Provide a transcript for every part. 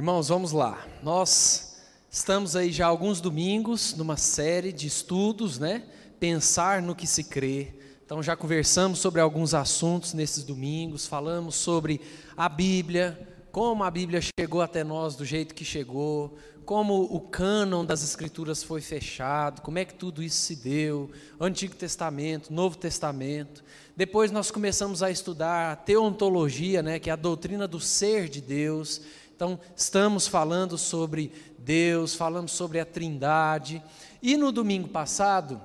Irmãos, vamos lá. Nós estamos aí já alguns domingos numa série de estudos, né? Pensar no que se crê. Então já conversamos sobre alguns assuntos nesses domingos, falamos sobre a Bíblia, como a Bíblia chegou até nós do jeito que chegou, como o cânon das Escrituras foi fechado, como é que tudo isso se deu, Antigo Testamento, Novo Testamento. Depois nós começamos a estudar a teontologia, né, que é a doutrina do ser de Deus. Então, estamos falando sobre Deus, falamos sobre a Trindade. E no domingo passado,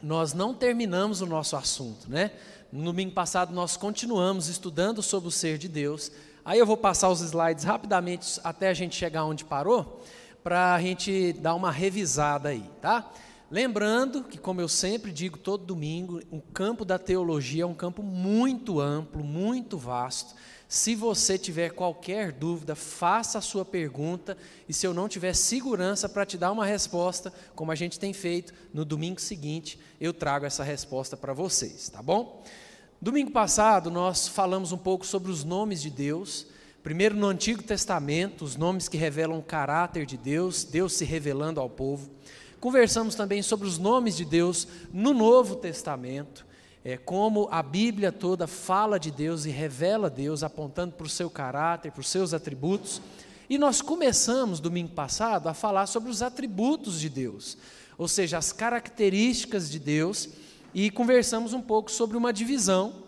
nós não terminamos o nosso assunto, né? No domingo passado nós continuamos estudando sobre o ser de Deus. Aí eu vou passar os slides rapidamente até a gente chegar onde parou para a gente dar uma revisada aí, tá? Lembrando que, como eu sempre digo todo domingo, o campo da teologia é um campo muito amplo, muito vasto. Se você tiver qualquer dúvida, faça a sua pergunta e se eu não tiver segurança para te dar uma resposta, como a gente tem feito, no domingo seguinte eu trago essa resposta para vocês, tá bom? Domingo passado nós falamos um pouco sobre os nomes de Deus. Primeiro, no Antigo Testamento, os nomes que revelam o caráter de Deus, Deus se revelando ao povo. Conversamos também sobre os nomes de Deus no Novo Testamento, é, como a Bíblia toda fala de Deus e revela Deus, apontando para o seu caráter, para os seus atributos. E nós começamos, domingo passado, a falar sobre os atributos de Deus, ou seja, as características de Deus, e conversamos um pouco sobre uma divisão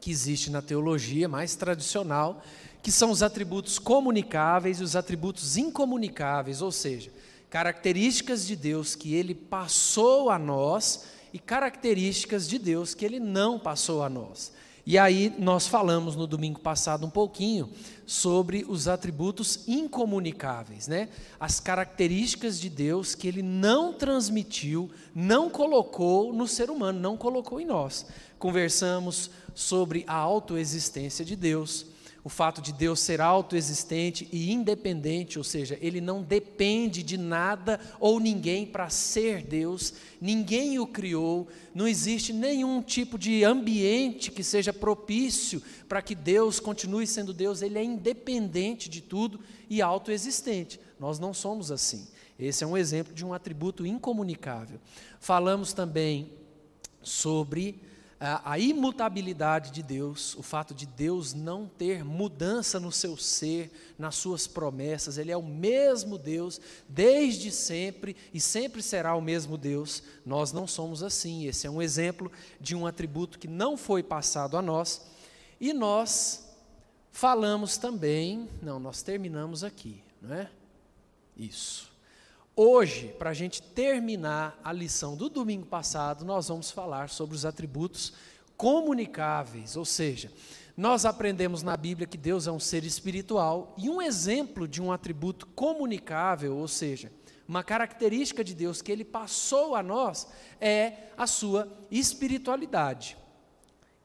que existe na teologia mais tradicional, que são os atributos comunicáveis e os atributos incomunicáveis, ou seja, características de Deus que ele passou a nós e características de Deus que ele não passou a nós. E aí nós falamos no domingo passado um pouquinho sobre os atributos incomunicáveis, né? As características de Deus que ele não transmitiu, não colocou no ser humano, não colocou em nós. Conversamos sobre a autoexistência de Deus, o fato de Deus ser autoexistente e independente, ou seja, ele não depende de nada ou ninguém para ser Deus, ninguém o criou, não existe nenhum tipo de ambiente que seja propício para que Deus continue sendo Deus, ele é independente de tudo e autoexistente. Nós não somos assim. Esse é um exemplo de um atributo incomunicável. Falamos também sobre a imutabilidade de Deus, o fato de Deus não ter mudança no seu ser, nas suas promessas, Ele é o mesmo Deus desde sempre e sempre será o mesmo Deus. Nós não somos assim. Esse é um exemplo de um atributo que não foi passado a nós. E nós falamos também, não, nós terminamos aqui, não é? Isso. Hoje, para a gente terminar a lição do domingo passado, nós vamos falar sobre os atributos comunicáveis, ou seja, nós aprendemos na Bíblia que Deus é um ser espiritual e um exemplo de um atributo comunicável, ou seja, uma característica de Deus que ele passou a nós é a sua espiritualidade.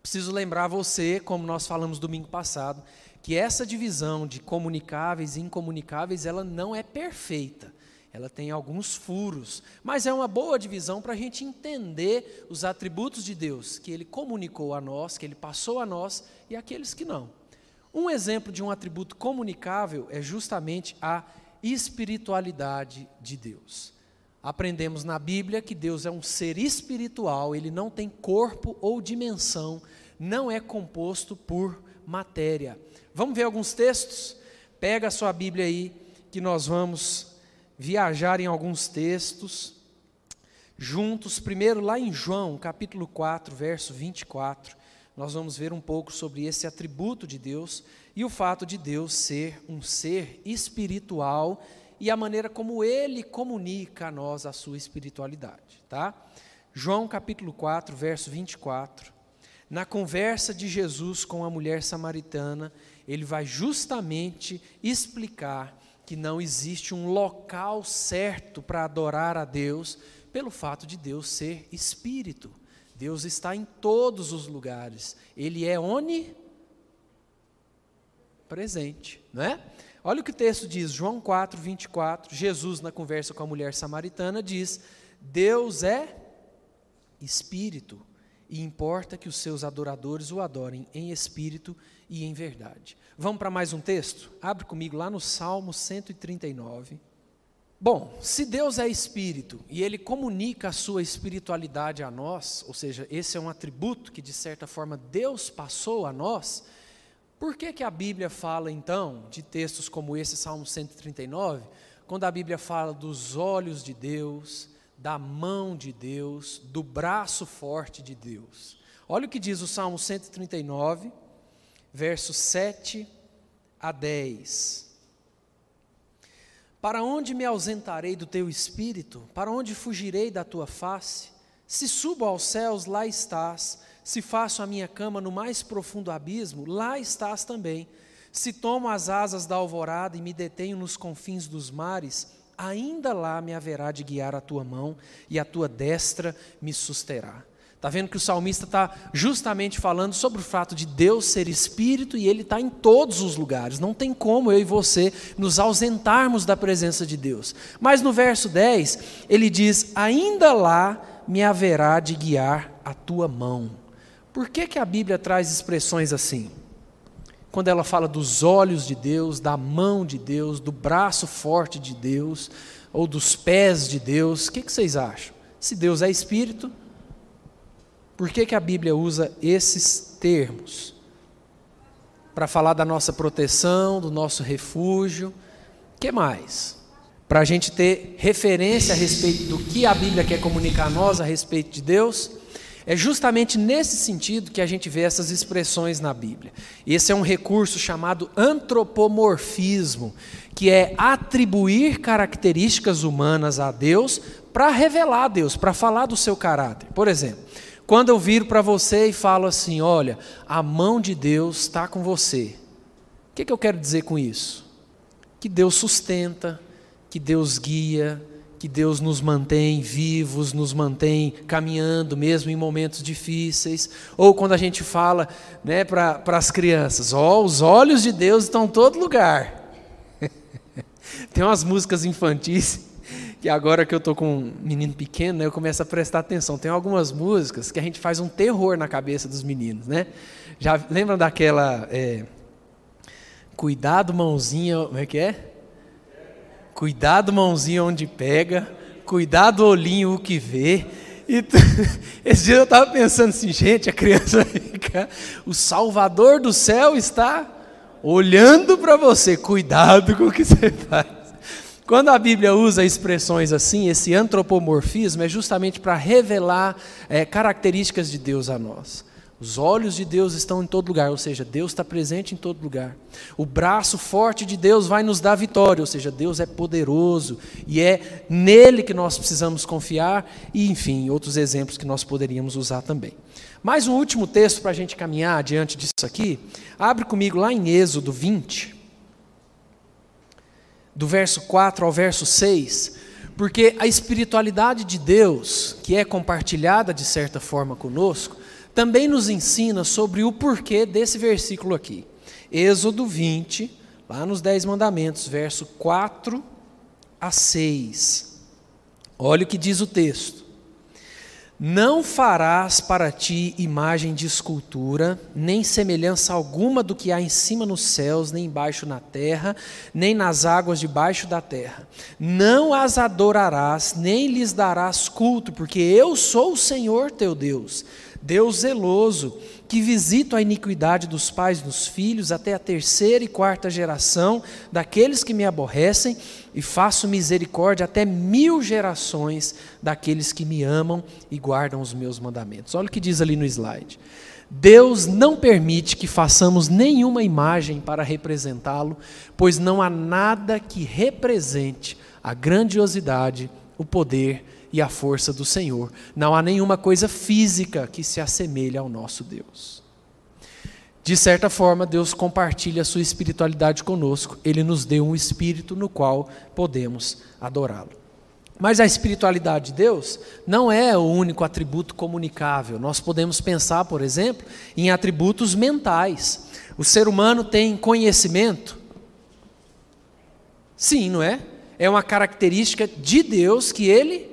Preciso lembrar você, como nós falamos domingo passado, que essa divisão de comunicáveis e incomunicáveis, ela não é perfeita ela tem alguns furos, mas é uma boa divisão para a gente entender os atributos de Deus que Ele comunicou a nós, que Ele passou a nós e aqueles que não. Um exemplo de um atributo comunicável é justamente a espiritualidade de Deus. Aprendemos na Bíblia que Deus é um ser espiritual, ele não tem corpo ou dimensão, não é composto por matéria. Vamos ver alguns textos? Pega a sua Bíblia aí que nós vamos viajar em alguns textos juntos, primeiro lá em João, capítulo 4, verso 24. Nós vamos ver um pouco sobre esse atributo de Deus e o fato de Deus ser um ser espiritual e a maneira como ele comunica a nós a sua espiritualidade, tá? João capítulo 4, verso 24. Na conversa de Jesus com a mulher samaritana, ele vai justamente explicar que não existe um local certo para adorar a Deus, pelo fato de Deus ser espírito. Deus está em todos os lugares. Ele é onipresente, não é? Olha o que o texto diz, João 4, 24. Jesus, na conversa com a mulher samaritana, diz: Deus é espírito, e importa que os seus adoradores o adorem em espírito e em verdade. Vamos para mais um texto? Abre comigo lá no Salmo 139. Bom, se Deus é espírito e ele comunica a sua espiritualidade a nós, ou seja, esse é um atributo que de certa forma Deus passou a nós, por que, que a Bíblia fala então de textos como esse, Salmo 139, quando a Bíblia fala dos olhos de Deus, da mão de Deus, do braço forte de Deus? Olha o que diz o Salmo 139, versos 7 a 10. Para onde me ausentarei do teu espírito? Para onde fugirei da tua face? Se subo aos céus, lá estás. Se faço a minha cama no mais profundo abismo, lá estás também. Se tomo as asas da alvorada e me detenho nos confins dos mares, ainda lá me haverá de guiar a tua mão e a tua destra me susterá. Está vendo que o salmista está justamente falando sobre o fato de Deus ser espírito e ele está em todos os lugares. Não tem como eu e você nos ausentarmos da presença de Deus. Mas no verso 10, ele diz: Ainda lá me haverá de guiar a tua mão. Por que, que a Bíblia traz expressões assim? Quando ela fala dos olhos de Deus, da mão de Deus, do braço forte de Deus, ou dos pés de Deus, o que, que vocês acham? Se Deus é espírito, por que, que a Bíblia usa esses termos? Para falar da nossa proteção, do nosso refúgio. Que mais? Para a gente ter referência a respeito do que a Bíblia quer comunicar a nós a respeito de Deus. É justamente nesse sentido que a gente vê essas expressões na Bíblia. Esse é um recurso chamado antropomorfismo, que é atribuir características humanas a Deus para revelar a Deus, para falar do seu caráter. Por exemplo, quando eu viro para você e falo assim: olha, a mão de Deus está com você. O que, que eu quero dizer com isso? Que Deus sustenta, que Deus guia, que Deus nos mantém vivos, nos mantém caminhando mesmo em momentos difíceis. Ou quando a gente fala né, para as crianças: ó, oh, os olhos de Deus estão em todo lugar. Tem umas músicas infantis que agora que eu tô com um menino pequeno, né, eu começo a prestar atenção. Tem algumas músicas que a gente faz um terror na cabeça dos meninos, né? Já lembram daquela é, cuidado mãozinha, como é que é? Cuidado mãozinha onde pega, cuidado olhinho o que vê. E esse dia eu estava pensando assim, gente, a criança fica, o Salvador do céu está olhando para você, cuidado com o que você faz. Quando a Bíblia usa expressões assim, esse antropomorfismo é justamente para revelar é, características de Deus a nós. Os olhos de Deus estão em todo lugar, ou seja, Deus está presente em todo lugar. O braço forte de Deus vai nos dar vitória, ou seja, Deus é poderoso e é nele que nós precisamos confiar, e enfim, outros exemplos que nós poderíamos usar também. Mais um último texto para a gente caminhar diante disso aqui. Abre comigo lá em Êxodo 20 do verso 4 ao verso 6, porque a espiritualidade de Deus, que é compartilhada de certa forma conosco, também nos ensina sobre o porquê desse versículo aqui. Êxodo 20, lá nos Dez Mandamentos, verso 4 a 6. Olha o que diz o texto. Não farás para ti imagem de escultura, nem semelhança alguma do que há em cima nos céus, nem embaixo na terra, nem nas águas debaixo da terra. Não as adorarás, nem lhes darás culto, porque eu sou o Senhor teu Deus, Deus zeloso, que visito a iniquidade dos pais nos filhos até a terceira e quarta geração daqueles que me aborrecem, e faço misericórdia até mil gerações daqueles que me amam e guardam os meus mandamentos. Olha o que diz ali no slide. Deus não permite que façamos nenhuma imagem para representá-lo, pois não há nada que represente a grandiosidade, o poder e a força do Senhor. Não há nenhuma coisa física que se assemelhe ao nosso Deus. De certa forma, Deus compartilha a sua espiritualidade conosco. Ele nos deu um espírito no qual podemos adorá-lo. Mas a espiritualidade de Deus não é o único atributo comunicável. Nós podemos pensar, por exemplo, em atributos mentais. O ser humano tem conhecimento? Sim, não é? É uma característica de Deus que ele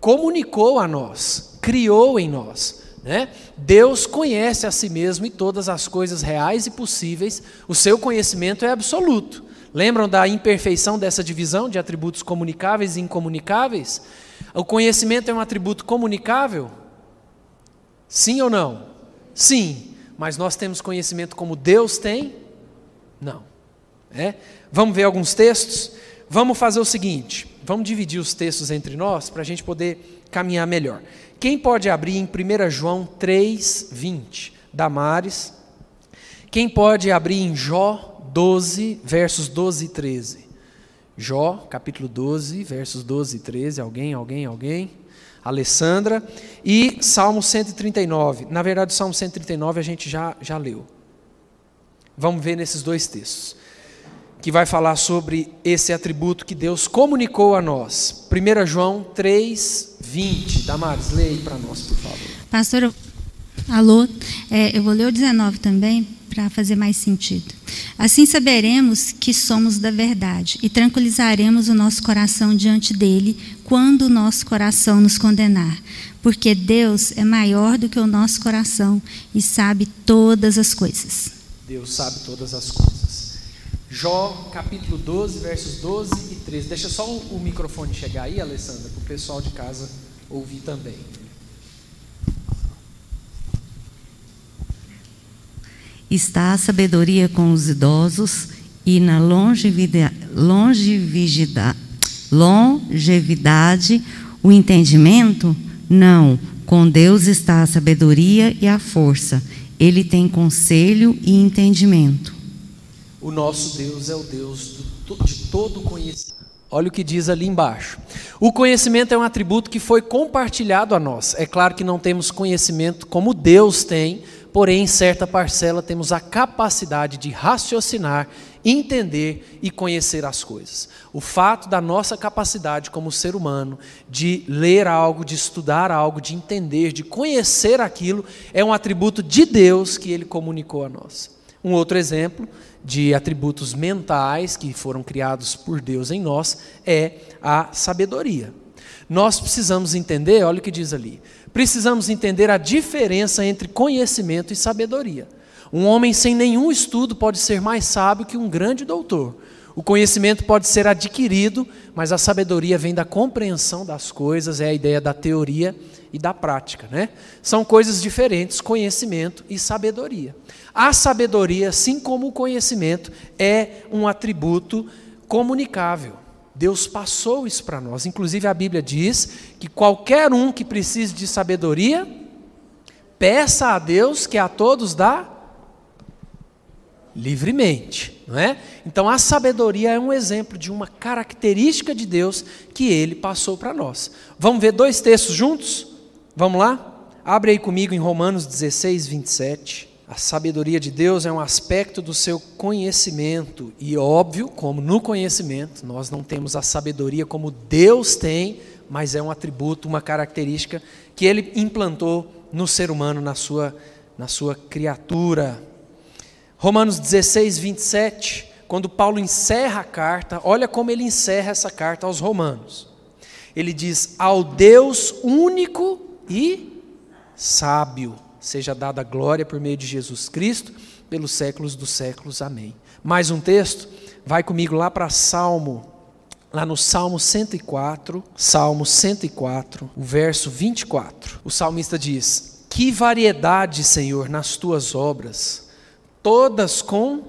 comunicou a nós, criou em nós. Né? Deus conhece a si mesmo e todas as coisas reais e possíveis, o seu conhecimento é absoluto. Lembram da imperfeição dessa divisão de atributos comunicáveis e incomunicáveis? O conhecimento é um atributo comunicável? Sim ou não? Sim, mas nós temos conhecimento como Deus tem? Não. É? Vamos ver alguns textos? Vamos fazer o seguinte: vamos dividir os textos entre nós para a gente poder caminhar melhor. Quem pode abrir em 1 João 3, 20? Damares. Quem pode abrir em Jó 12, versos 12 e 13? Jó, capítulo 12, versos 12 e 13. Alguém, alguém, alguém? Alessandra. E Salmo 139. Na verdade, o Salmo 139 a gente já, já leu. Vamos ver nesses dois textos. Que vai falar sobre esse atributo que Deus comunicou a nós. 1 João 3, 20. Damares, leia aí para nós, por favor. Pastor, alô, é, eu vou ler o 19 também, para fazer mais sentido. Assim saberemos que somos da verdade e tranquilizaremos o nosso coração diante dele quando o nosso coração nos condenar, porque Deus é maior do que o nosso coração e sabe todas as coisas. Deus sabe todas as coisas. Jó, capítulo 12, versos 12 e 13. Deixa só o microfone chegar aí, Alessandra, para o pessoal de casa ouvir também. está a sabedoria com os idosos e na longevidade, longevidade, o entendimento? Não. Com Deus está a sabedoria e a força. Ele tem conselho e entendimento. O nosso Deus é o Deus de todo conhecimento. Olha o que diz ali embaixo. O conhecimento é um atributo que foi compartilhado a nós. É claro que não temos conhecimento como Deus tem, porém, em certa parcela, temos a capacidade de raciocinar, entender e conhecer as coisas. O fato da nossa capacidade como ser humano de ler algo, de estudar algo, de entender, de conhecer aquilo, é um atributo de Deus que ele comunicou a nós. Um outro exemplo de atributos mentais que foram criados por Deus em nós é a sabedoria. Nós precisamos entender, olha o que diz ali, precisamos entender a diferença entre conhecimento e sabedoria. Um homem sem nenhum estudo pode ser mais sábio que um grande doutor. O conhecimento pode ser adquirido, mas a sabedoria vem da compreensão das coisas, é a ideia da teoria e da prática, né? São coisas diferentes, conhecimento e sabedoria. A sabedoria, assim como o conhecimento, é um atributo comunicável. Deus passou isso para nós. Inclusive a Bíblia diz que qualquer um que precise de sabedoria, peça a Deus que a todos dá livremente, não é? Então a sabedoria é um exemplo de uma característica de Deus que ele passou para nós. Vamos ver dois textos juntos? Vamos lá? Abre aí comigo em Romanos 16, 27. A sabedoria de Deus é um aspecto do seu conhecimento, e óbvio, como no conhecimento, nós não temos a sabedoria como Deus tem, mas é um atributo, uma característica que ele implantou no ser humano, na sua, na sua criatura. Romanos 16, 27, quando Paulo encerra a carta, olha como ele encerra essa carta aos Romanos. Ele diz: Ao Deus único e sábio seja dada glória por meio de Jesus Cristo, pelos séculos dos séculos. Amém. Mais um texto? Vai comigo lá para Salmo, lá no Salmo 104, Salmo 104, o verso 24. O salmista diz: Que variedade, Senhor, nas tuas obras, todas com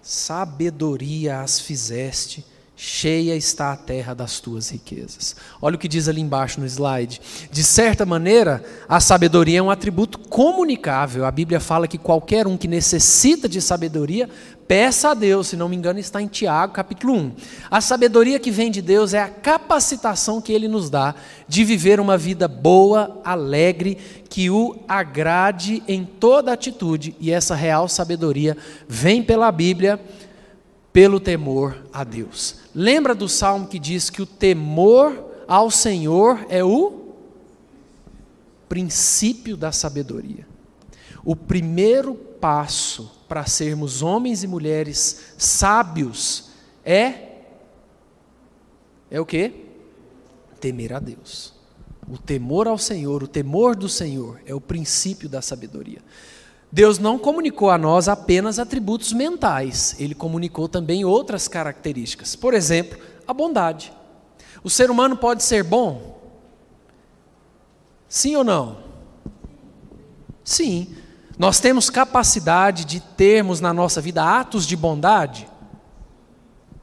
sabedoria as fizeste cheia está a terra das tuas riquezas. Olha o que diz ali embaixo no slide. De certa maneira, a sabedoria é um atributo comunicável. A Bíblia fala que qualquer um que necessita de sabedoria, peça a Deus, se não me engano, está em Tiago, capítulo 1. A sabedoria que vem de Deus é a capacitação que ele nos dá de viver uma vida boa, alegre, que o agrade em toda atitude, e essa real sabedoria vem pela Bíblia pelo temor a Deus. Lembra do salmo que diz que o temor ao Senhor é o princípio da sabedoria. O primeiro passo para sermos homens e mulheres sábios é é o que? Temer a Deus. O temor ao Senhor, o temor do Senhor, é o princípio da sabedoria. Deus não comunicou a nós apenas atributos mentais, ele comunicou também outras características. Por exemplo, a bondade. O ser humano pode ser bom? Sim ou não? Sim. Nós temos capacidade de termos na nossa vida atos de bondade?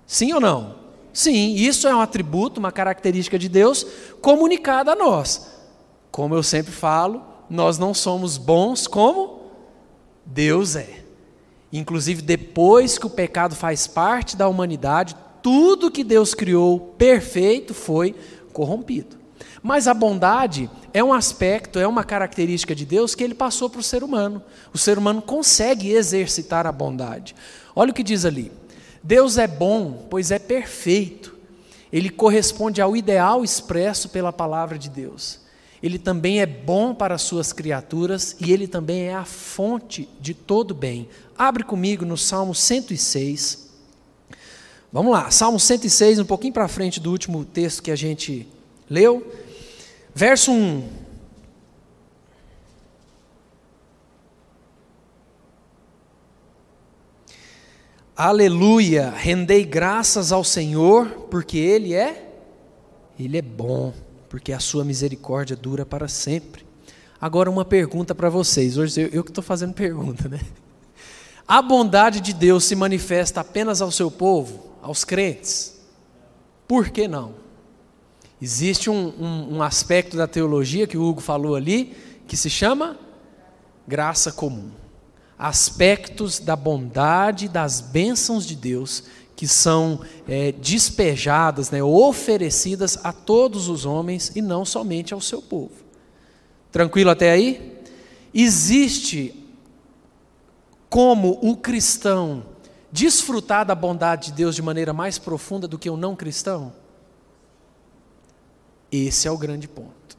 Sim ou não? Sim, isso é um atributo, uma característica de Deus comunicada a nós. Como eu sempre falo, nós não somos bons como Deus é. Inclusive, depois que o pecado faz parte da humanidade, tudo que Deus criou perfeito foi corrompido. Mas a bondade é um aspecto, é uma característica de Deus que ele passou para o ser humano. O ser humano consegue exercitar a bondade. Olha o que diz ali: Deus é bom, pois é perfeito. Ele corresponde ao ideal expresso pela palavra de Deus. Ele também é bom para as suas criaturas e ele também é a fonte de todo bem. Abre comigo no Salmo 106. Vamos lá, Salmo 106, um pouquinho para frente do último texto que a gente leu. Verso 1. Aleluia, rendei graças ao Senhor, porque Ele é, Ele é bom, porque a sua misericórdia dura para sempre. Agora uma pergunta para vocês, hoje eu, eu que estou fazendo pergunta, né? A bondade de Deus se manifesta apenas ao seu povo, aos crentes? Por que não? Existe um, um, um aspecto da teologia que o Hugo falou ali, que se chama graça comum aspectos da bondade, das bênçãos de Deus que são é, despejadas, né, oferecidas a todos os homens e não somente ao seu povo. Tranquilo até aí? Existe como o cristão desfrutar da bondade de Deus de maneira mais profunda do que o não cristão? Esse é o grande ponto.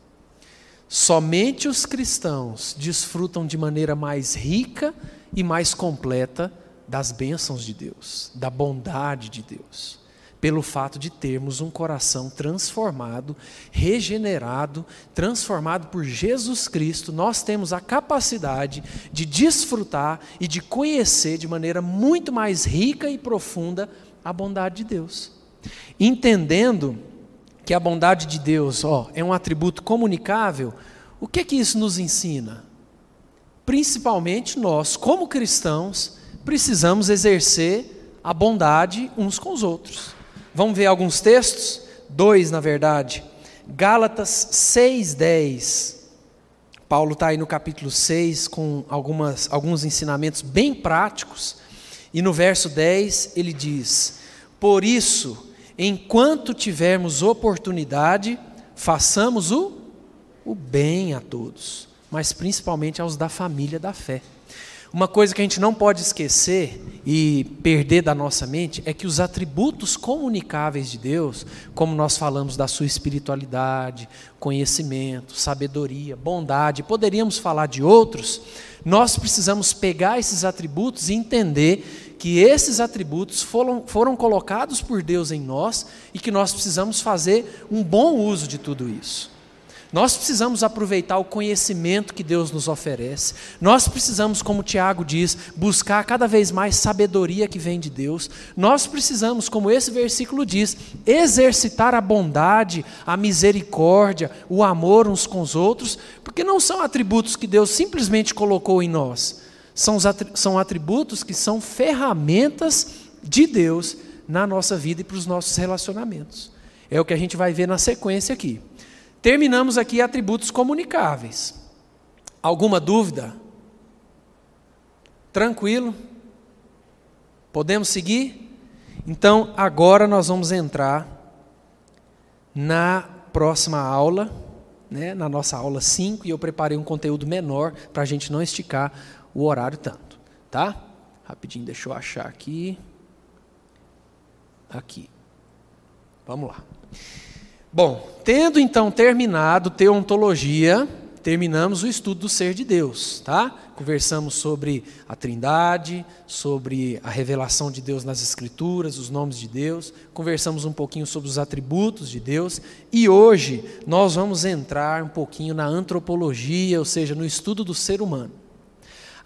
Somente os cristãos desfrutam de maneira mais rica e mais completa das bênçãos de Deus, da bondade de Deus, pelo fato de termos um coração transformado, regenerado, transformado por Jesus Cristo, nós temos a capacidade de desfrutar e de conhecer de maneira muito mais rica e profunda a bondade de Deus. Entendendo que a bondade de Deus ó, é um atributo comunicável, o que, que isso nos ensina? Principalmente nós, como cristãos, precisamos exercer a bondade uns com os outros. Vamos ver alguns textos? Dois, na verdade. Gálatas 6,10. Paulo está aí no capítulo 6 com algumas, alguns ensinamentos bem práticos. E no verso 10 ele diz: Por isso, enquanto tivermos oportunidade, façamos o, o bem a todos, mas principalmente aos da família da fé. Uma coisa que a gente não pode esquecer e perder da nossa mente é que os atributos comunicáveis de Deus, como nós falamos da sua espiritualidade, conhecimento, sabedoria, bondade, poderíamos falar de outros, nós precisamos pegar esses atributos e entender que esses atributos foram, foram colocados por Deus em nós e que nós precisamos fazer um bom uso de tudo isso. Nós precisamos aproveitar o conhecimento que Deus nos oferece. Nós precisamos, como Tiago diz, buscar cada vez mais sabedoria que vem de Deus. Nós precisamos, como esse versículo diz, exercitar a bondade, a misericórdia, o amor uns com os outros, porque não são atributos que Deus simplesmente colocou em nós são atributos que são ferramentas de Deus na nossa vida e para os nossos relacionamentos. É o que a gente vai ver na sequência aqui. Terminamos aqui atributos comunicáveis. Alguma dúvida? Tranquilo? Podemos seguir? Então, agora nós vamos entrar na próxima aula, né, na nossa aula 5, e eu preparei um conteúdo menor para a gente não esticar o horário tanto, tá? Rapidinho, deixa eu achar aqui. Aqui. Vamos lá. Bom, tendo então terminado teontologia, terminamos o estudo do ser de Deus, tá? Conversamos sobre a Trindade, sobre a revelação de Deus nas Escrituras, os nomes de Deus, conversamos um pouquinho sobre os atributos de Deus e hoje nós vamos entrar um pouquinho na antropologia, ou seja, no estudo do ser humano.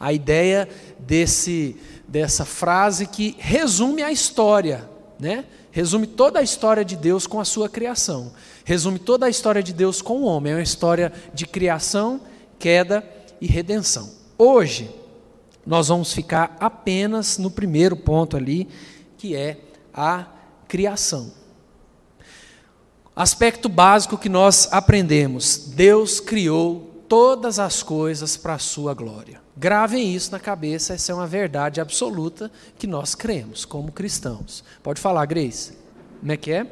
A ideia desse, dessa frase que resume a história, né? Resume toda a história de Deus com a sua criação, resume toda a história de Deus com o homem, é uma história de criação, queda e redenção. Hoje, nós vamos ficar apenas no primeiro ponto ali, que é a criação. Aspecto básico que nós aprendemos: Deus criou todas as coisas para a sua glória. Gravem isso na cabeça, essa é uma verdade absoluta que nós cremos como cristãos. Pode falar, Grace? Como é que é?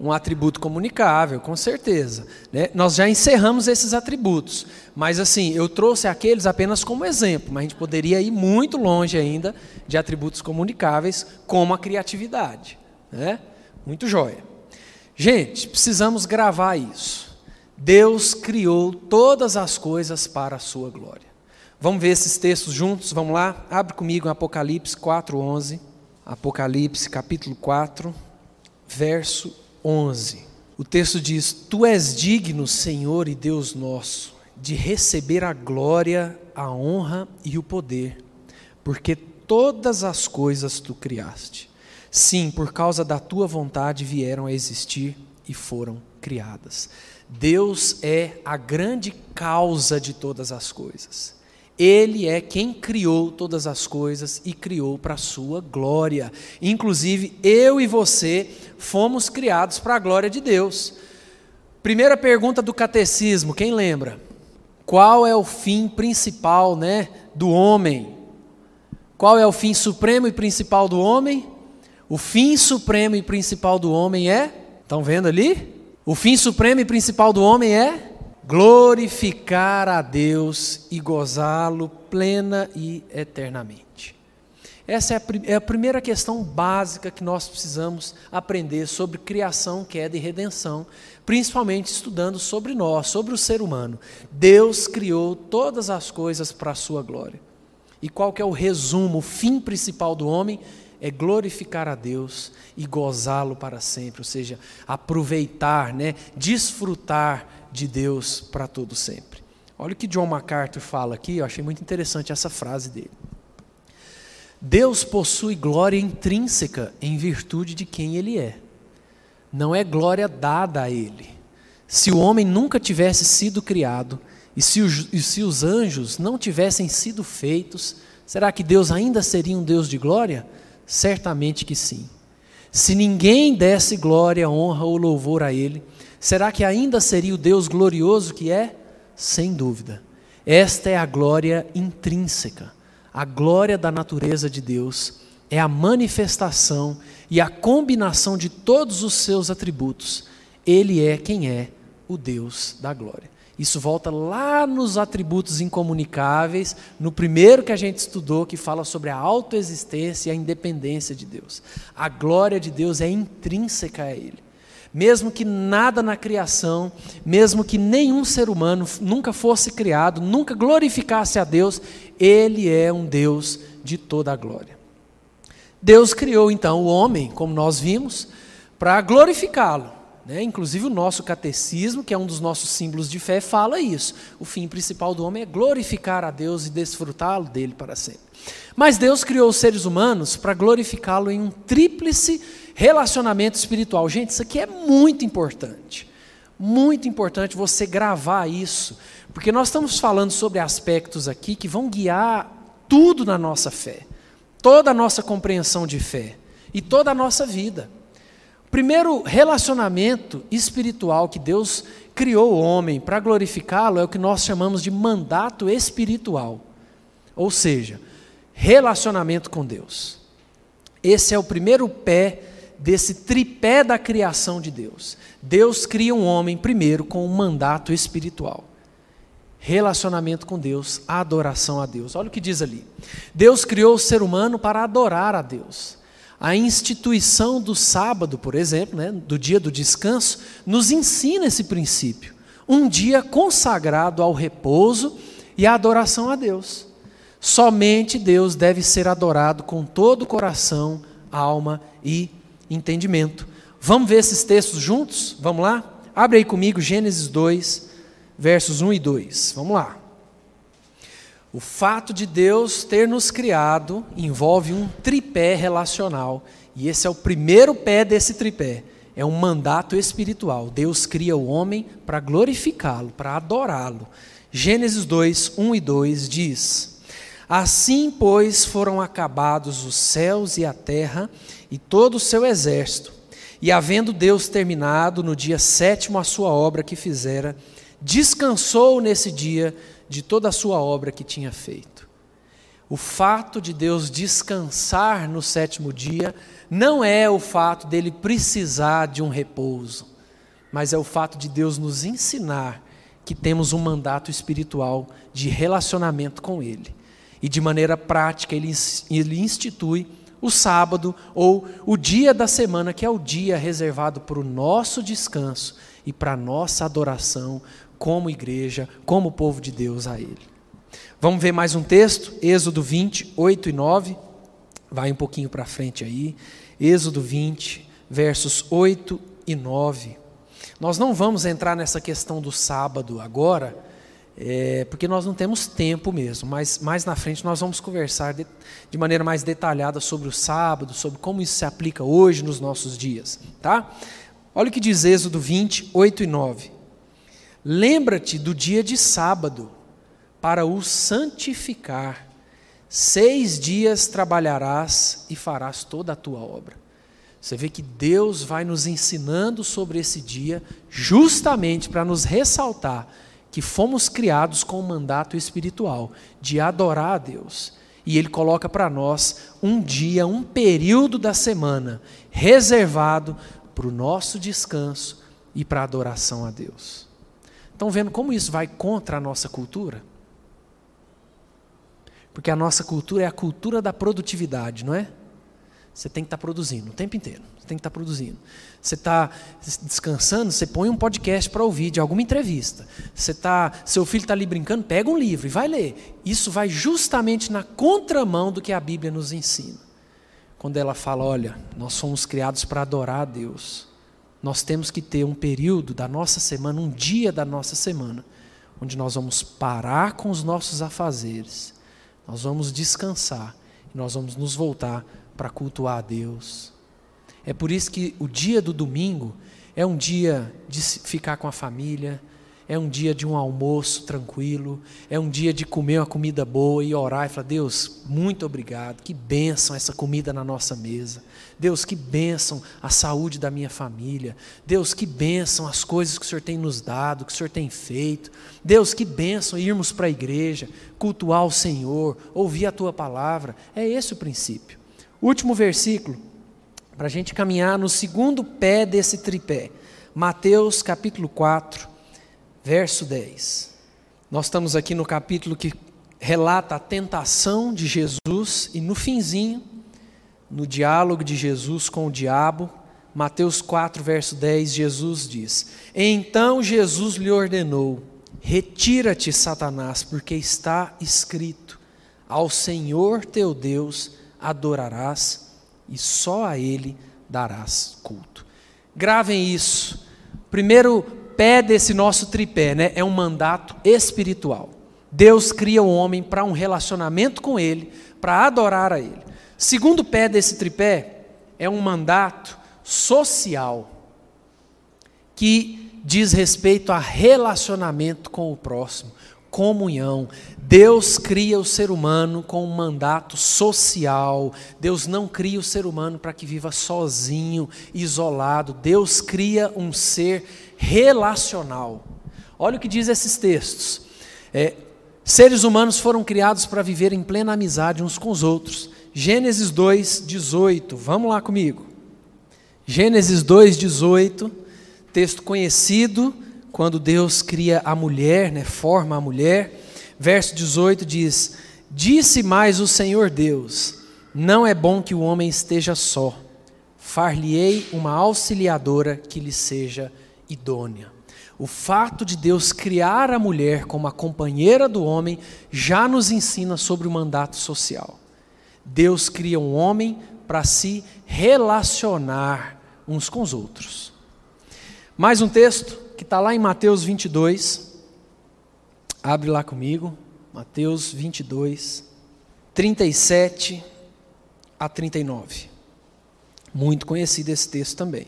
um atributo comunicável, com certeza. Né? Nós já encerramos esses atributos, mas assim, eu trouxe aqueles apenas como exemplo, mas a gente poderia ir muito longe ainda de atributos comunicáveis, como a criatividade. Né? Muito jóia. Gente, precisamos gravar isso. Deus criou todas as coisas para a sua glória. Vamos ver esses textos juntos? Vamos lá? Abre comigo Apocalipse 4:11. Apocalipse capítulo 4, verso 11. O texto diz: Tu és digno, Senhor e Deus nosso, de receber a glória, a honra e o poder, porque todas as coisas tu criaste. Sim, por causa da tua vontade vieram a existir e foram criadas. Deus é a grande causa de todas as coisas. Ele é quem criou todas as coisas e criou para a sua glória. Inclusive, eu e você fomos criados para a glória de Deus. Primeira pergunta do catecismo, quem lembra? Qual é o fim principal, né, do homem? Qual é o fim supremo e principal do homem? O fim supremo e principal do homem é? Estão vendo ali? O fim supremo e principal do homem é glorificar a Deus e gozá-lo plena e eternamente. Essa é a, é a, primeira questão básica que nós precisamos aprender sobre criação, queda e redenção, principalmente estudando sobre nós, sobre o ser humano. Deus criou todas as coisas para a sua glória. E qual que é o resumo, o fim principal do homem? É glorificar a Deus e gozá-lo para sempre, ou seja, aproveitar, né, desfrutar de Deus para todo sempre. Olha o que John MacArthur fala aqui, eu achei muito interessante essa frase dele. Deus possui glória intrínseca em virtude de quem ele é. Não é glória dada a ele. Se o homem nunca tivesse sido criado e se, os, e se os anjos não tivessem sido feitos, será que Deus ainda seria um Deus de glória? Certamente que sim. Se ninguém desse glória, honra ou louvor a ele, Será que ainda seria o Deus glorioso que é? Sem dúvida. Esta é a glória intrínseca. A glória da natureza de Deus é a manifestação e a combinação de todos os seus atributos. Ele é quem é o Deus da glória. Isso volta lá nos atributos incomunicáveis, no primeiro que a gente estudou, que fala sobre a autoexistência e a independência de Deus. A glória de Deus é intrínseca a Ele mesmo que nada na criação, mesmo que nenhum ser humano nunca fosse criado, nunca glorificasse a Deus, Ele é um Deus de toda a glória. Deus criou então o homem, como nós vimos, para glorificá-lo. Né? Inclusive o nosso catecismo, que é um dos nossos símbolos de fé, fala isso. O fim principal do homem é glorificar a Deus e desfrutá-lo dele para sempre. Mas Deus criou os seres humanos para glorificá-lo em um tríplice Relacionamento espiritual. Gente, isso aqui é muito importante. Muito importante você gravar isso, porque nós estamos falando sobre aspectos aqui que vão guiar tudo na nossa fé, toda a nossa compreensão de fé e toda a nossa vida. Primeiro relacionamento espiritual que Deus criou o homem para glorificá-lo é o que nós chamamos de mandato espiritual. Ou seja, relacionamento com Deus. Esse é o primeiro pé desse tripé da criação de Deus. Deus cria um homem primeiro com um mandato espiritual. Relacionamento com Deus, adoração a Deus. Olha o que diz ali. Deus criou o ser humano para adorar a Deus. A instituição do sábado, por exemplo, né, do dia do descanso, nos ensina esse princípio. um dia consagrado ao repouso e à adoração a Deus. Somente Deus deve ser adorado com todo o coração, alma e entendimento. Vamos ver esses textos juntos? Vamos lá? Abre aí comigo Gênesis 2, versos 1 e 2. Vamos lá. O fato de Deus ter nos criado envolve um tripé relacional, e esse é o primeiro pé desse tripé. É um mandato espiritual. Deus cria o homem para glorificá-lo, para adorá-lo. Gênesis 2, 1 e 2 diz: Assim, pois, foram acabados os céus e a terra e todo o seu exército. E havendo Deus terminado no dia sétimo a sua obra que fizera, descansou nesse dia de toda a sua obra que tinha feito. O fato de Deus descansar no sétimo dia não é o fato dele precisar de um repouso, mas é o fato de Deus nos ensinar que temos um mandato espiritual de relacionamento com Ele. E de maneira prática, Ele, ele institui o sábado ou o dia da semana, que é o dia reservado para o nosso descanso e para a nossa adoração como igreja, como povo de Deus a Ele. Vamos ver mais um texto, Êxodo 20, 8 e 9. Vai um pouquinho para frente aí. Êxodo 20, versos 8 e 9. Nós não vamos entrar nessa questão do sábado agora, é, porque nós não temos tempo mesmo, mas mais na frente nós vamos conversar de, de, maneira mais detalhada sobre o sábado, sobre como isso se aplica hoje nos nossos dias. Tá? Olha o que diz Êxodo 20, 8 e 9. Lembra-te do dia de sábado, para o santificar. Seis dias trabalharás e farás toda a tua obra. Você vê que Deus vai nos ensinando sobre esse dia, justamente para nos ressaltar que fomos criados com um mandato espiritual de adorar a Deus. E Ele coloca para nós um dia, um período da semana reservado para o nosso descanso e para a adoração a Deus. Estão vendo como isso vai contra a nossa cultura? Porque a nossa cultura é a cultura da produtividade, não é? Você tem que estar tá produzindo o tempo inteiro. Você tem que estar tá produzindo. Você está descansando, você põe um podcast para ouvir de alguma entrevista. Você tá, seu filho está ali brincando, pega um livro e vai ler. Isso vai justamente na contramão do que a Bíblia nos ensina. Quando ela fala, olha, nós fomos criados para adorar a Deus nós temos que ter um período da nossa semana, um dia da nossa semana, onde nós vamos parar com os nossos afazeres, nós vamos descansar e nós vamos nos voltar para cultuar a Deus. É por isso que o dia do domingo é um dia de ficar com a família, é um dia de um almoço tranquilo, é um dia de comer uma comida boa e orar e falar: Deus, muito obrigado, que bênção essa comida na nossa mesa. Deus, que bênção a saúde da minha família. Deus, que bênção as coisas que o Senhor tem nos dado, que o Senhor tem feito. Deus, que bênção irmos para a igreja, cultuar o Senhor, ouvir a tua palavra. É esse o princípio. Último versículo, para a gente caminhar no segundo pé desse tripé. Mateus capítulo 4 verso 10. Nós estamos aqui no capítulo que relata a tentação de Jesus e no finzinho, no diálogo de Jesus com o diabo, Mateus 4, verso 10, Jesus diz: Então Jesus lhe ordenou: Retira-te, Satanás, porque está escrito: Ao Senhor teu Deus adorarás e só a Ele darás culto. Gravem isso. Primeiro pé desse nosso tripé né, é um mandato espiritual. Deus cria o homem para um relacionamento com Ele, para adorar a Ele. Segundo pé desse tripé é um mandato social, que diz respeito a relacionamento com o próximo, comunhão. Deus cria o ser humano com um mandato social. Deus não cria o ser humano para que viva sozinho, isolado. Deus cria um ser relacional. Olha o que diz esses textos. É, seres humanos foram criados para viver em plena amizade uns com os outros. Gênesis 2, 18. Vamos lá comigo. Gênesis 2, 18. Texto conhecido quando Deus cria a mulher, né, forma a mulher. Verso 18 diz: Disse mais o Senhor Deus: Não é bom que o homem esteja só. Far-lhe-ei uma auxiliadora que lhe seja idônea. O fato de Deus criar a mulher como a companheira do homem já nos ensina sobre o mandato social. Deus cria um homem para se relacionar uns com os outros. Mais um texto está lá em Mateus 22. Abre lá comigo. Mateus 22, 37 a 39. Muito conhecido esse texto também.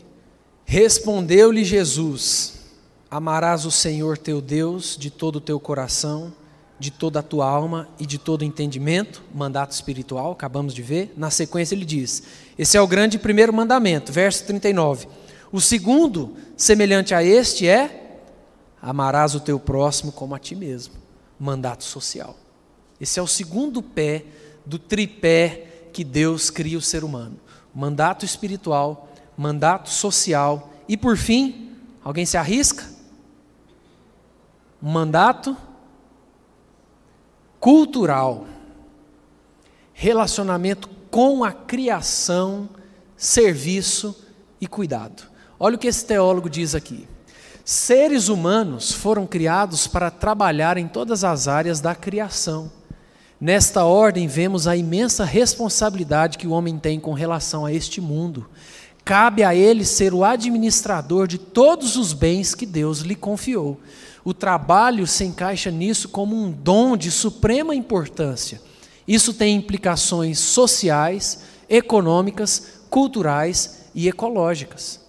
Respondeu-lhe Jesus: Amarás o Senhor teu Deus de todo o teu coração, de toda a tua alma e de todo o entendimento, mandato espiritual, acabamos de ver. Na sequência ele diz: Esse é o grande primeiro mandamento, verso 39. O segundo, semelhante a este, é: Amarás o teu próximo como a ti mesmo, mandato social. Esse é o segundo pé do tripé que Deus cria o ser humano: mandato espiritual, mandato social e, por fim, alguém se arrisca? Mandato cultural. Relacionamento com a criação, serviço e cuidado. Olha o que esse teólogo diz aqui. Seres humanos foram criados para trabalhar em todas as áreas da criação. Nesta ordem, vemos a imensa responsabilidade que o homem tem com relação a este mundo. Cabe a ele ser o administrador de todos os bens que Deus lhe confiou. O trabalho se encaixa nisso como um dom de suprema importância. Isso tem implicações sociais, econômicas, culturais e ecológicas.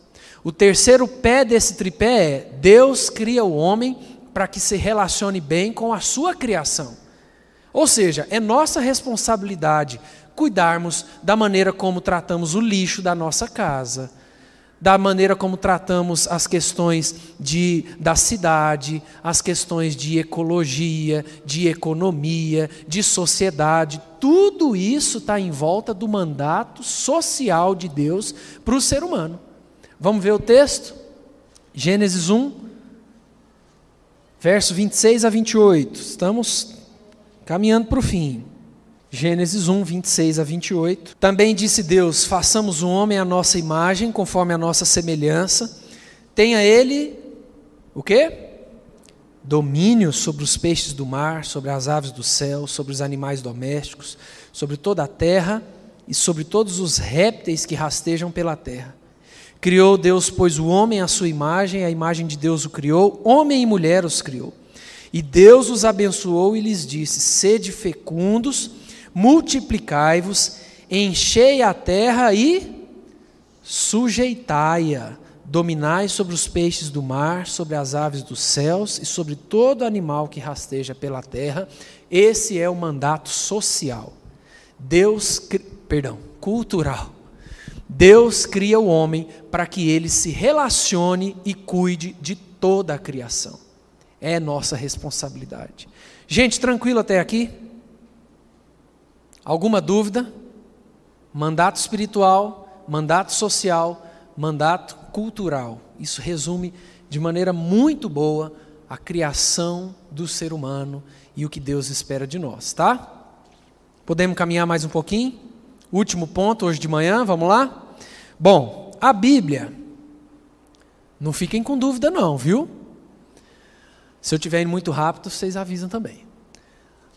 O terceiro pé desse tripé é: Deus cria o homem para que se relacione bem com a sua criação. Ou seja, é nossa responsabilidade cuidarmos da maneira como tratamos o lixo da nossa casa, da maneira como tratamos as questões de, da cidade, as questões de ecologia, de economia, de sociedade. Tudo isso está em volta do mandato social de Deus para o ser humano. Vamos ver o texto? Gênesis 1, verso 26 a 28. Estamos Caminhando para o fim. Gênesis 1, 26 a 28. Também disse Deus: façamos um homem à nossa imagem, conforme a nossa semelhança. Tenha ele o quê? Domínio sobre os peixes do mar, sobre as aves do céu, sobre os animais domésticos, sobre toda a terra e sobre todos os répteis que rastejam pela terra. Criou Deus, pois, o homem à sua imagem, a imagem de Deus o criou, homem e mulher os criou. E Deus os abençoou e lhes disse: Sede fecundos, multiplicai-vos, enchei a terra e sujeitai-a. Dominai sobre os peixes do mar, sobre as aves dos céus e sobre todo animal que rasteja pela terra. Esse é o mandato social. Deus, perdão, cultural. Deus cria o homem para que ele se relacione e cuide de toda a criação é nossa responsabilidade. Gente, tranquilo até aqui? Alguma dúvida? Mandato espiritual, mandato social, mandato cultural. Isso resume de maneira muito boa a criação do ser humano e o que Deus espera de nós, tá? Podemos caminhar mais um pouquinho? Último ponto hoje de manhã, vamos lá? Bom, a Bíblia, não fiquem com dúvida não, viu? Se eu estiver indo muito rápido, vocês avisam também.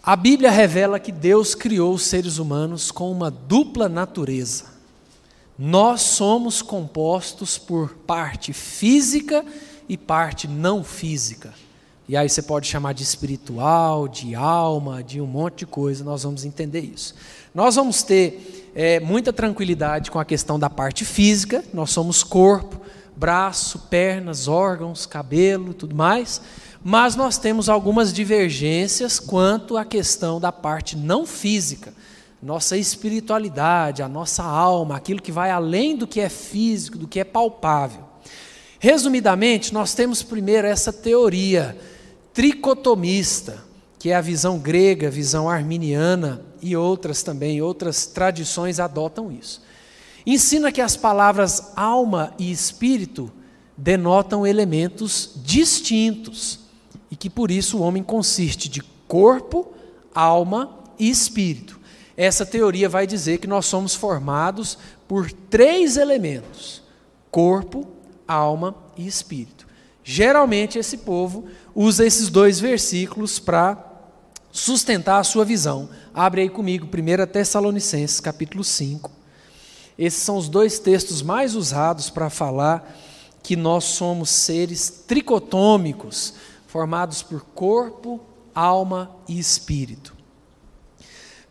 A Bíblia revela que Deus criou os seres humanos com uma dupla natureza. Nós somos compostos por parte física e parte não física. E aí você pode chamar de espiritual, de alma, de um monte de coisa, nós vamos entender isso. Nós vamos ter é, muita tranquilidade com a questão da parte física, nós somos corpo, braço, pernas, órgãos, cabelo, tudo mais. Mas nós temos algumas divergências quanto à questão da parte não física, nossa espiritualidade, a nossa alma, aquilo que vai além do que é físico, do que é palpável. Resumidamente, nós temos primeiro essa teoria tricotomista, que é a visão grega, visão arminiana e outras também, outras tradições adotam isso. Ensina que as palavras alma e espírito denotam elementos distintos e que por isso o homem consiste de corpo, alma e espírito. Essa teoria vai dizer que nós somos formados por três elementos: corpo, alma e espírito. Geralmente esse povo usa esses dois versículos para sustentar a sua visão. Abre aí comigo 1 Tessalonicenses, capítulo 5. Esses são os dois textos mais usados para falar que nós somos seres tricotômicos, formados por corpo, alma e espírito.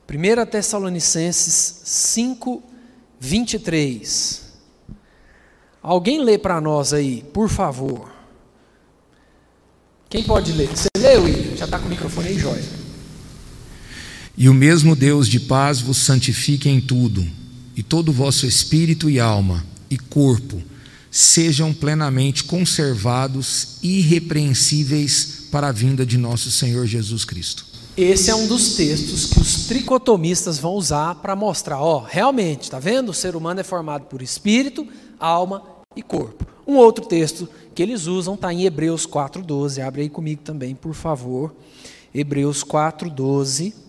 1 Tessalonicenses 5, 23. Alguém lê para nós aí, por favor. Quem pode ler? Você lê, William? Já está com o microfone aí, jóia. E o mesmo Deus de paz vos santifique em tudo, e todo o vosso espírito e alma e corpo sejam plenamente conservados, irrepreensíveis para a vinda de nosso Senhor Jesus Cristo. Esse é um dos textos que os tricotomistas vão usar para mostrar, ó, realmente, está vendo? O ser humano é formado por espírito, alma e corpo. Um outro texto que eles usam está em Hebreus 4:12. Abre aí comigo também, por favor. Hebreus 4:12.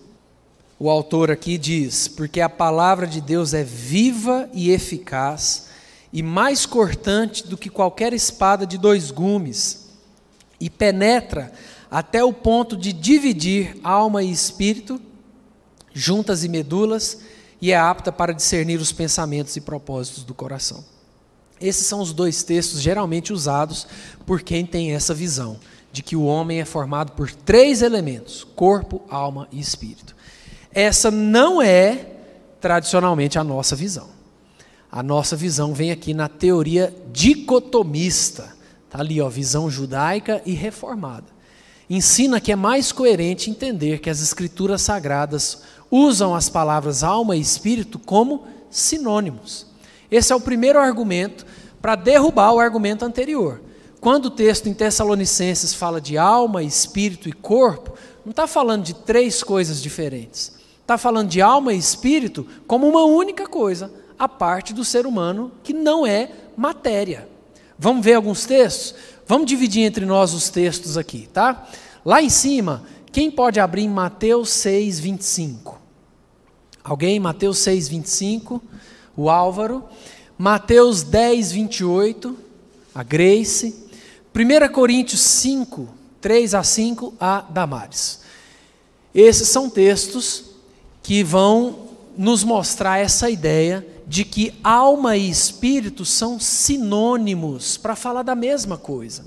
O autor aqui diz: "Porque a palavra de Deus é viva e eficaz, e mais cortante do que qualquer espada de dois gumes, e penetra até o ponto de dividir alma e espírito, juntas e medulas, e é apta para discernir os pensamentos e propósitos do coração. Esses são os dois textos geralmente usados por quem tem essa visão de que o homem é formado por três elementos: corpo, alma e espírito. Essa não é tradicionalmente a nossa visão. A nossa visão vem aqui na teoria dicotomista. Está ali, ó, visão judaica e reformada ensina que é mais coerente entender que as escrituras sagradas usam as palavras alma e espírito como sinônimos. Esse é o primeiro argumento para derrubar o argumento anterior. Quando o texto em Tessalonicenses fala de alma, espírito e corpo, não está falando de três coisas diferentes. Está falando de alma e espírito como uma única coisa, a parte do ser humano que não é matéria. Vamos ver alguns textos? Vamos dividir entre nós os textos aqui, tá? Lá em cima, quem pode abrir em Mateus 6, 25? Alguém? Mateus 6, 25. O Álvaro. Mateus 10, 28. A Grace. 1 Coríntios 5, 3 a 5. A Damares. Esses são textos que vão nos mostrar essa ideia de que alma e espírito são sinônimos para falar da mesma coisa.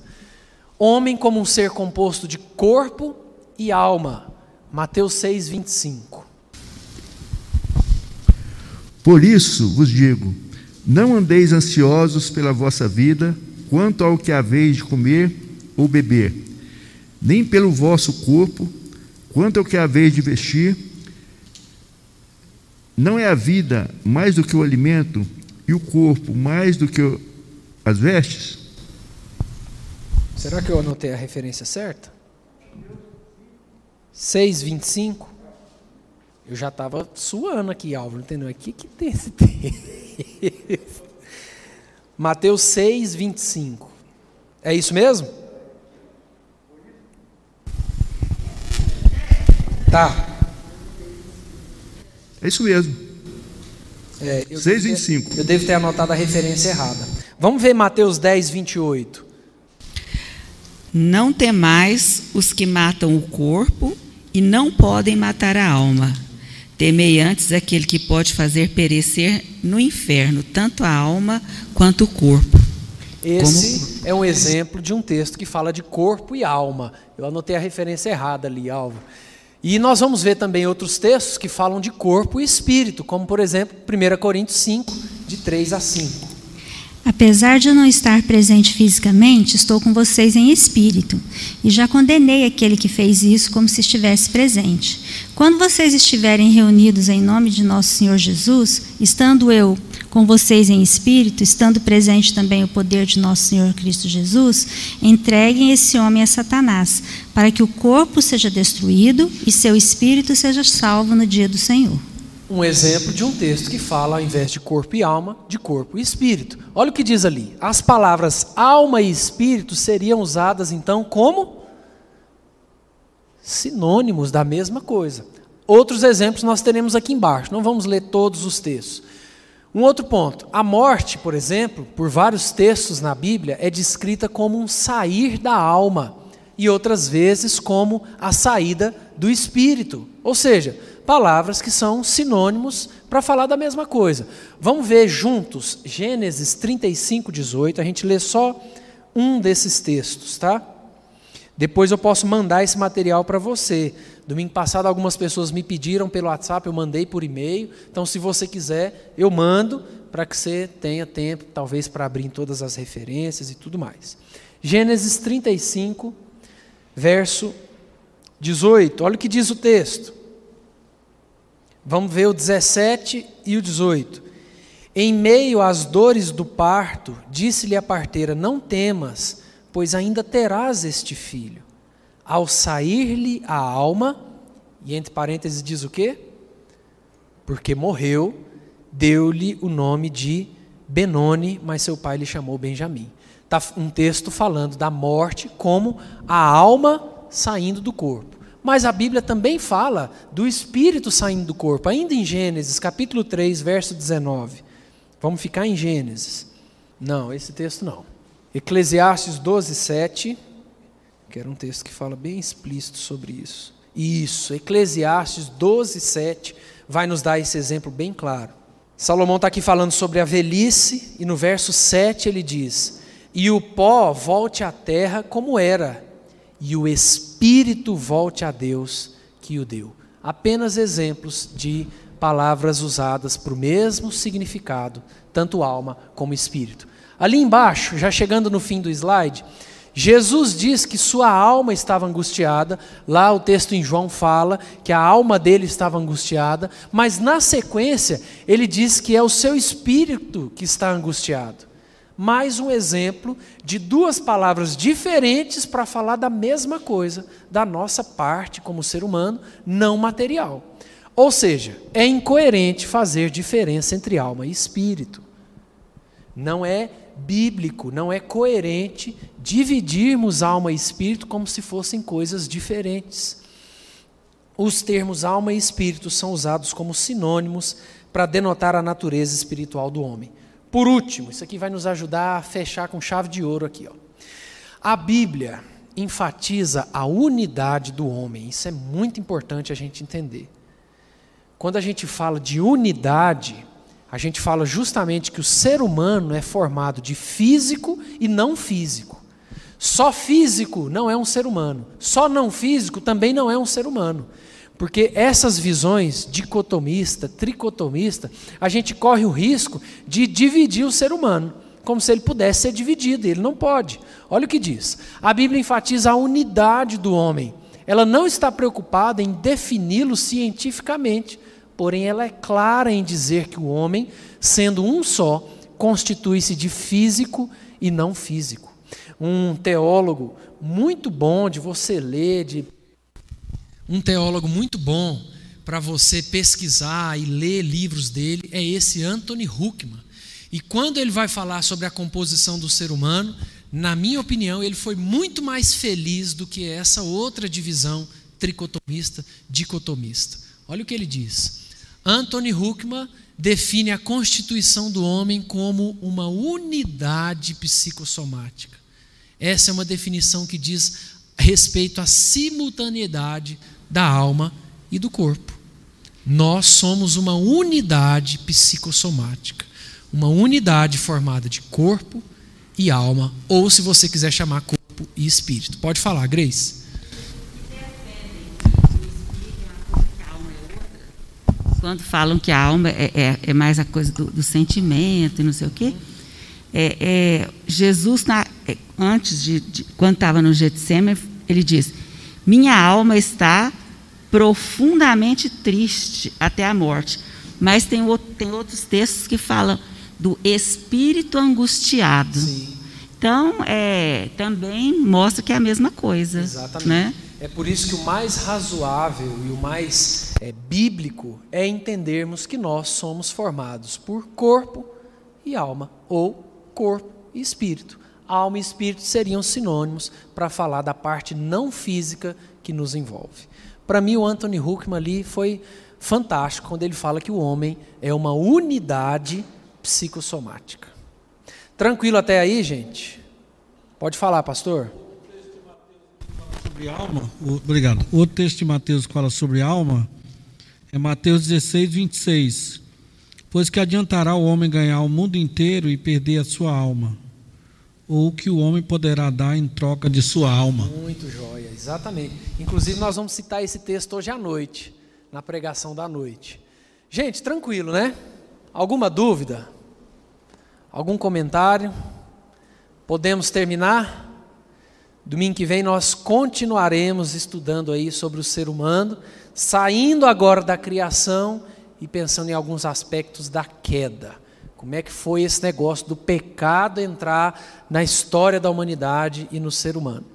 Homem como um ser composto de corpo e alma. Mateus 6, 25. Por isso vos digo: não andeis ansiosos pela vossa vida, quanto ao que haveis de comer ou beber, nem pelo vosso corpo, quanto ao que haveis de vestir. Não é a vida mais do que o alimento e o corpo mais do que as vestes? Será que eu anotei a referência certa? 6,25? Eu já estava suando aqui, Álvaro, entendeu? O que, que tem esse texto? Mateus 6, 25. É isso mesmo? Tá. É isso mesmo. É, 6, 25. Eu devo ter anotado a referência errada. Vamos ver Mateus 10, 28. Não temais os que matam o corpo e não podem matar a alma. Temei antes aquele que pode fazer perecer no inferno tanto a alma quanto o corpo. Esse Como? é um exemplo de um texto que fala de corpo e alma. Eu anotei a referência errada ali, Alvo. E nós vamos ver também outros textos que falam de corpo e espírito, como por exemplo 1 Coríntios 5, de 3 a 5. Apesar de eu não estar presente fisicamente, estou com vocês em espírito, e já condenei aquele que fez isso como se estivesse presente. Quando vocês estiverem reunidos em nome de nosso Senhor Jesus, estando eu com vocês em espírito, estando presente também o poder de nosso Senhor Cristo Jesus, entreguem esse homem a Satanás, para que o corpo seja destruído e seu espírito seja salvo no dia do Senhor um exemplo de um texto que fala, ao invés de corpo e alma, de corpo e espírito. Olha o que diz ali. As palavras alma e espírito seriam usadas então como sinônimos da mesma coisa. Outros exemplos nós teremos aqui embaixo, não vamos ler todos os textos. Um outro ponto: a morte, por exemplo, por vários textos na Bíblia, é descrita como um sair da alma e outras vezes como a saída do espírito. Ou seja, palavras que são sinônimos para falar da mesma coisa. Vamos ver juntos Gênesis 35, 18. A gente lê só um desses textos, tá? Depois eu posso mandar esse material para você. Domingo passado algumas pessoas me pediram pelo WhatsApp, eu mandei por e-mail. Então, se você quiser, eu mando para que você tenha tempo, talvez, para abrir todas as referências e tudo mais. Gênesis 35, verso 18. Olha o que diz o texto. Vamos ver o 17 e o 18. Em meio às dores do parto, disse-lhe a parteira: Não temas, pois ainda terás este filho. Ao sair-lhe a alma, e entre parênteses diz o quê? Porque morreu, deu-lhe o nome de Benoni, mas seu pai lhe chamou Benjamim. Está um texto falando da morte como a alma saindo do corpo. Mas a Bíblia também fala do espírito saindo do corpo, ainda em Gênesis, capítulo 3, verso 19. Vamos ficar em Gênesis. Não, esse texto não. Eclesiastes 12, 7, que era um texto que fala bem explícito sobre isso. Isso, Eclesiastes 12, 7 vai nos dar esse exemplo bem claro. Salomão está aqui falando sobre a velhice, e no verso 7 ele diz: E o pó volte à terra como era, e o espírito volte a Deus que o deu. Apenas exemplos de palavras usadas para o mesmo significado, tanto alma como espírito. Ali embaixo, já chegando no fim do slide, Jesus diz que sua alma estava angustiada, lá o texto em João fala que a alma dele estava angustiada, mas na sequência ele diz que é o seu espírito que está angustiado mais um exemplo de duas palavras diferentes para falar da mesma coisa, da nossa parte como ser humano não material. Ou seja, é incoerente fazer diferença entre alma e espírito. Não é bíblico, não é coerente dividirmos alma e espírito como se fossem coisas diferentes. Os termos alma e espírito são usados como sinônimos para denotar a natureza espiritual do homem. Por último, isso aqui vai nos ajudar a fechar com chave de ouro aqui, ó. A Bíblia enfatiza a unidade do homem. Isso é muito importante a gente entender. Quando a gente fala de unidade, a gente fala justamente que o ser humano é formado de físico e não físico. Só físico não é um ser humano. Só não físico também não é um ser humano. Porque essas visões dicotomista, tricotomista, a gente corre o risco de dividir o ser humano, como se ele pudesse ser dividido, ele não pode. Olha o que diz. A Bíblia enfatiza a unidade do homem. Ela não está preocupada em defini-lo cientificamente, porém ela é clara em dizer que o homem, sendo um só, constitui-se de físico e não físico. Um teólogo muito bom de você ler, de um teólogo muito bom para você pesquisar e ler livros dele é esse Anthony Huckman. E quando ele vai falar sobre a composição do ser humano, na minha opinião, ele foi muito mais feliz do que essa outra divisão tricotomista, dicotomista. Olha o que ele diz. Anthony Huckman define a constituição do homem como uma unidade psicossomática. Essa é uma definição que diz respeito à simultaneidade da alma e do corpo. Nós somos uma unidade psicossomática, uma unidade formada de corpo e alma, ou se você quiser chamar corpo e espírito. Pode falar, Grace. Quando falam que a alma é, é, é mais a coisa do, do, sentimento e não sei o quê, é, é Jesus, na, é, antes de, de quando estava no Getsemane, ele diz: Minha alma está profundamente triste até a morte. Mas tem, tem outros textos que falam do espírito angustiado. Sim. Então, é, também mostra que é a mesma coisa. Exatamente. Né? É por isso que o mais razoável e o mais é, bíblico é entendermos que nós somos formados por corpo e alma, ou corpo e espírito. Alma e espírito seriam sinônimos para falar da parte não física que nos envolve. Para mim, o Anthony Huckman ali foi fantástico quando ele fala que o homem é uma unidade psicossomática. Tranquilo até aí, gente? Pode falar, pastor. Alma, obrigado. O texto de Mateus que fala sobre alma é Mateus 16, 26. Pois que adiantará o homem ganhar o mundo inteiro e perder a sua alma? Ou o que o homem poderá dar em troca de sua alma? Muito jóia, exatamente. Inclusive, nós vamos citar esse texto hoje à noite, na pregação da noite. Gente, tranquilo, né? Alguma dúvida? Algum comentário? Podemos terminar? Domingo que vem nós continuaremos estudando aí sobre o ser humano, saindo agora da criação e pensando em alguns aspectos da queda. Como é que foi esse negócio do pecado entrar na história da humanidade e no ser humano?